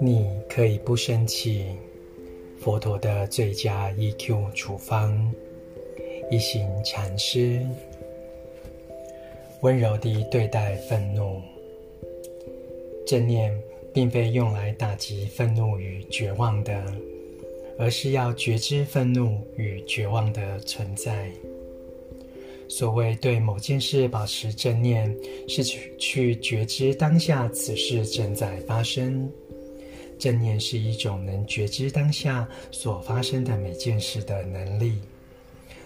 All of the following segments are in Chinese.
你可以不生气。佛陀的最佳 EQ 处方，一行禅师温柔地对待愤怒。正念并非用来打击愤怒与绝望的，而是要觉知愤怒与绝望的存在。所谓对某件事保持正念，是去去觉知当下此事正在发生。正念是一种能觉知当下所发生的每件事的能力。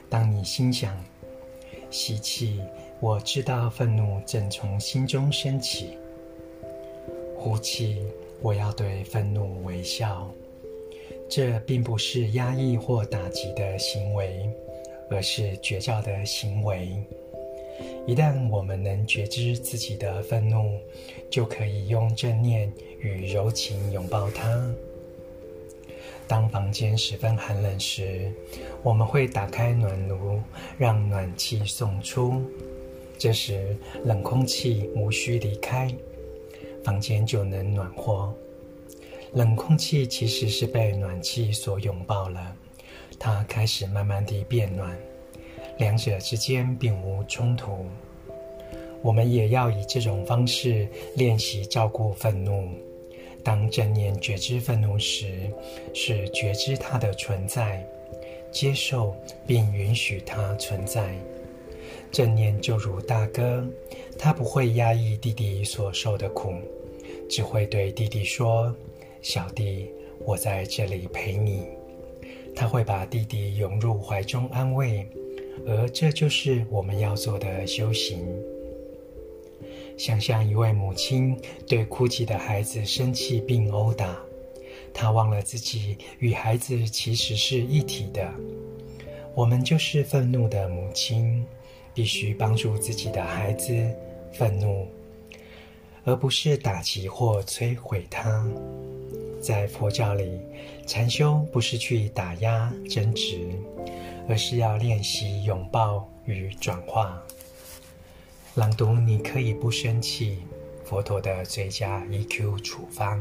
当你心想“吸气，我知道愤怒正从心中升起；呼气，我要对愤怒微笑”，这并不是压抑或打击的行为。而是觉照的行为。一旦我们能觉知自己的愤怒，就可以用正念与柔情拥抱它。当房间十分寒冷时，我们会打开暖炉，让暖气送出。这时，冷空气无需离开，房间就能暖和。冷空气其实是被暖气所拥抱了。它开始慢慢地变暖，两者之间并无冲突。我们也要以这种方式练习照顾愤怒。当正念觉知愤怒时，是觉知它的存在，接受并允许它存在。正念就如大哥，他不会压抑弟弟所受的苦，只会对弟弟说：“小弟，我在这里陪你。”他会把弟弟拥入怀中安慰，而这就是我们要做的修行。想象一位母亲对哭泣的孩子生气并殴打，她忘了自己与孩子其实是一体的。我们就是愤怒的母亲，必须帮助自己的孩子愤怒，而不是打击或摧毁他。在佛教里，禅修不是去打压争执，而是要练习拥抱与转化。朗读，你可以不生气。佛陀的最佳 EQ 处方。